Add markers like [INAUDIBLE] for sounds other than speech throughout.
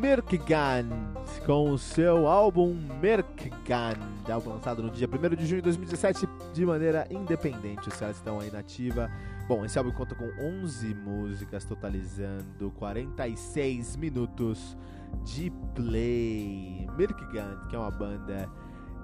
Merkgand com o seu álbum Merkgand, álbum lançado no dia 1 de junho de 2017 de maneira independente. Os caras estão aí na ativa. Bom, esse álbum conta com 11 músicas, totalizando 46 minutos de play. Merkgand, que é uma banda,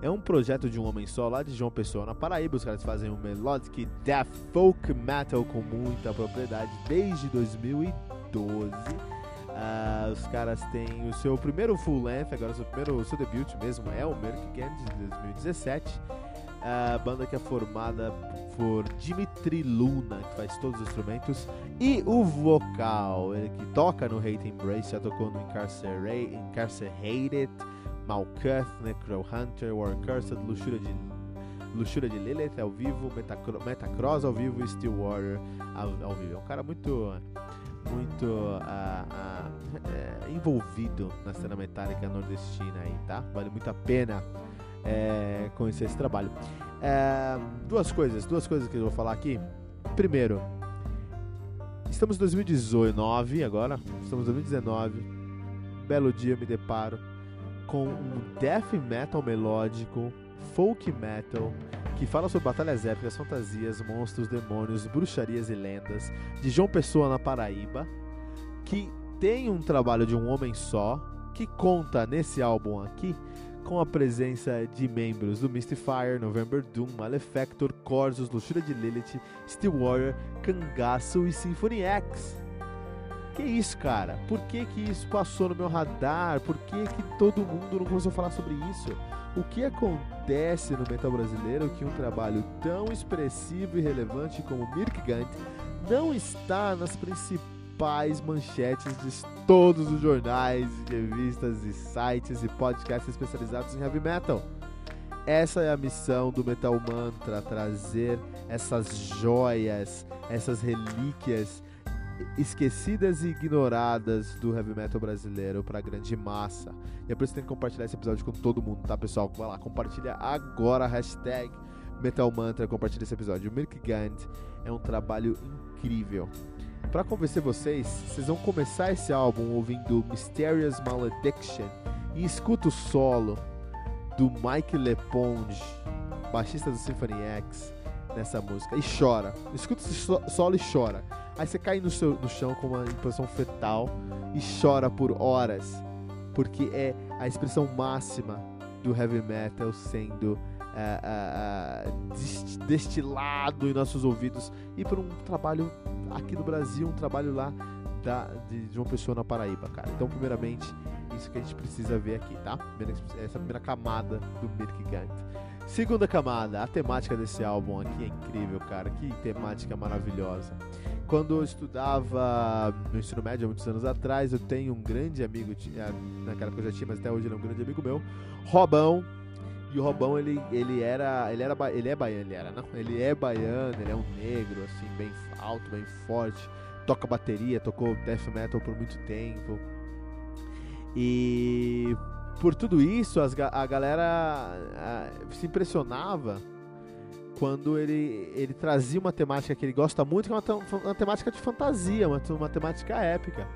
é um projeto de um homem só lá de João Pessoa, na Paraíba. Os caras fazem um melodic death folk metal com muita propriedade desde 2012. Uh, os caras têm o seu primeiro full length, agora o seu primeiro o seu debut mesmo é o Merkgand de 2017. A uh, banda que é formada por Dimitri Luna, que faz todos os instrumentos, e o vocal, ele que toca no Hate Embrace, já tocou no Incarcerate, Incarcerated, Malkuth, Necro Hunter, War Cursed, Luxúria de Luxúria de Lilith ao vivo, Metacro Metacross ao vivo e Stillwater ao, ao vivo. É um cara muito muito uh, uh, envolvido na cena metálica nordestina aí, tá? Vale muito a pena é, conhecer esse trabalho. É, duas coisas, duas coisas que eu vou falar aqui. Primeiro, estamos em 2019 agora, estamos em 2019. Belo dia me deparo com um death metal melódico, folk metal, que fala sobre batalhas épicas, fantasias, monstros, demônios, bruxarias e lendas de João Pessoa na Paraíba, que tem um trabalho de um homem só, que conta nesse álbum aqui com a presença de membros do Mystifier, November Doom, Malefactor, Corsos, Luxúria de Lilith, Stillwater, Cangaço e Symphony X. Que isso, cara? Por que que isso passou no meu radar? Por que que todo mundo não começou a falar sobre isso? O que acontece no metal brasileiro que um trabalho tão expressivo e relevante como Mirkgant não está nas principais manchetes de todos os jornais, revistas e sites e podcasts especializados em heavy metal? Essa é a missão do Metal Mantra, trazer essas joias, essas relíquias esquecidas e ignoradas do heavy metal brasileiro para a grande massa. E é por isso que tem que compartilhar esse episódio com todo mundo, tá, pessoal? Vai lá, compartilha agora, hashtag Metal Mantra, compartilha esse episódio. O Milk Gand é um trabalho incrível. Para convencer vocês, vocês vão começar esse álbum ouvindo Mysterious Malediction e escuta o solo do Mike Leponge, baixista do Symphony X, nessa música. E chora. Escuta esse solo e chora. Aí você cai no, seu, no chão com uma impressão fetal e chora por horas. Porque é a expressão máxima do heavy metal sendo uh, uh, destilado em nossos ouvidos. E por um trabalho aqui no Brasil, um trabalho lá da, de, de uma pessoa na Paraíba, cara. Então, primeiramente, isso que a gente precisa ver aqui, tá? Essa primeira camada do Mirkgant. Segunda camada, a temática desse álbum aqui é incrível, cara. Que temática maravilhosa. Quando eu estudava no ensino médio há muitos anos atrás, eu tenho um grande amigo, é, naquela época eu já tinha, mas até hoje ele é um grande amigo meu, Robão. E o Robão, ele, ele era. Ele era. Ele é baiano, ele era, não. Ele é baiano, ele é um negro, assim, bem alto, bem forte. Toca bateria, tocou death metal por muito tempo. E por tudo isso, as, a galera a, se impressionava quando ele, ele trazia uma temática que ele gosta muito, que é uma, uma temática de fantasia, uma, uma temática épica.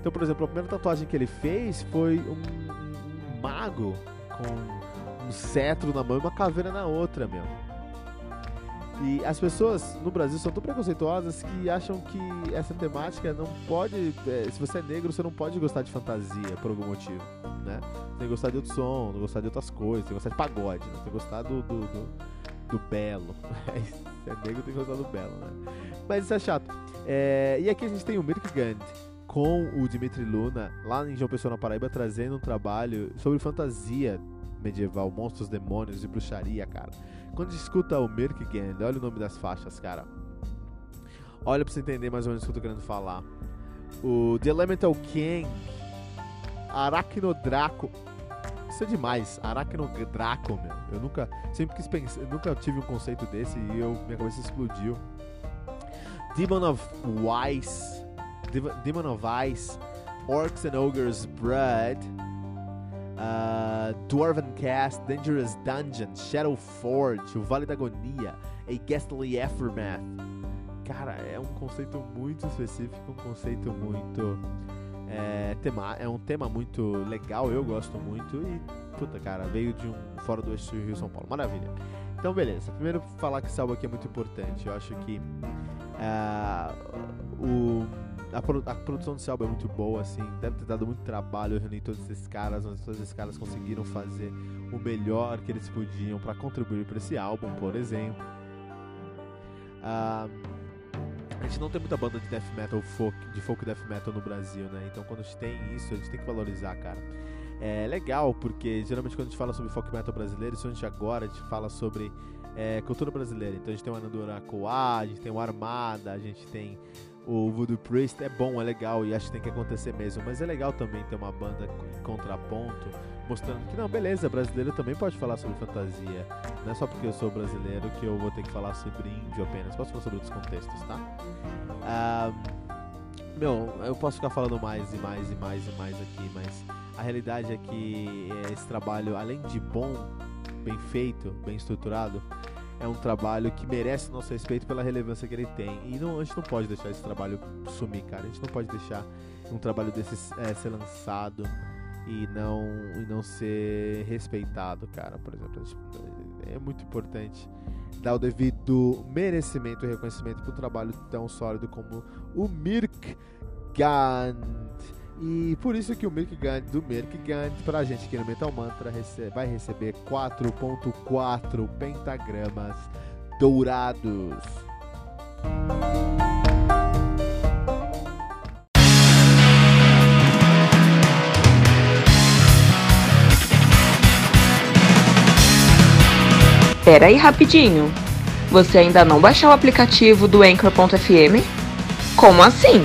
Então, por exemplo, a primeira tatuagem que ele fez foi um, um mago com um cetro na mão e uma caveira na outra, meu. E as pessoas no Brasil são tão preconceituosas que acham que essa temática não pode. É, se você é negro, você não pode gostar de fantasia por algum motivo, né? Tem que gostar de outro som, não gostar de outras coisas, tem que gostar de pagode, né? tem que gostar do, do, do, do belo. se [LAUGHS] é negro, tem que gostar do belo, né? Mas isso é chato. É, e aqui a gente tem o Mirk Gandhi com o Dimitri Luna, lá em João Pessoa, na Paraíba, trazendo um trabalho sobre fantasia medieval, monstros, demônios e bruxaria, cara. Quando escuta o Mirkgand, olha o nome das faixas, cara. Olha pra você entender mais ou menos o que eu tô querendo falar. O The Elemental King, Arachnodraco. Isso é demais, Arachnodraco, meu. Eu nunca, sempre quis pensar, nunca tive um conceito desse e eu, minha cabeça explodiu. Demon of Wise, Demon of Ice, Orcs and Ogres Blood uh, Dwarven Cast, Dangerous Dungeon, Shadow Forge, O Vale da Agonia, A Ghastly Aftermath. Cara, é um conceito muito específico, um conceito muito. É, tema, é um tema muito legal, eu gosto muito e, puta, cara, veio de um fora do eixo Rio São Paulo. Maravilha. Então, beleza. Primeiro, falar que esse álbum aqui é muito importante. Eu acho que uh, o a, a, produção desse álbum é muito boa, assim, deve ter dado muito trabalho reunir todos esses caras, mas todos esses caras conseguiram fazer o melhor que eles podiam para contribuir para esse álbum, por exemplo. Ah, a gente não tem muita banda de death metal folk, de folk death metal no Brasil, né? Então quando a gente tem isso, a gente tem que valorizar, cara. É legal porque geralmente quando a gente fala sobre folk metal brasileiro, isso a gente agora a gente fala sobre é, cultura brasileira. Então a gente tem o Anandura Coá, a gente tem o Armada, a gente tem o Voodoo Priest é bom, é legal e acho que tem que acontecer mesmo. Mas é legal também ter uma banda em contraponto, mostrando que não, beleza, brasileiro também pode falar sobre fantasia. Não é só porque eu sou brasileiro que eu vou ter que falar sobre índio apenas. Posso falar sobre outros contextos, tá? Um, meu, eu posso ficar falando mais e mais e mais e mais aqui, mas a realidade é que esse trabalho, além de bom, bem feito, bem estruturado, é um trabalho que merece nosso respeito pela relevância que ele tem. E não, a gente não pode deixar esse trabalho sumir, cara. A gente não pode deixar um trabalho desse é, ser lançado e não, e não ser respeitado, cara. Por exemplo, é muito importante dar o devido merecimento e reconhecimento para um trabalho tão sólido como o Mirk Gant. E por isso que o Mirk Gant do Mirk Gant pra gente aqui no Metal Mantra vai receber 4.4 pentagramas dourados. Pera aí rapidinho. Você ainda não baixou o aplicativo do Anchor.fm? Como assim?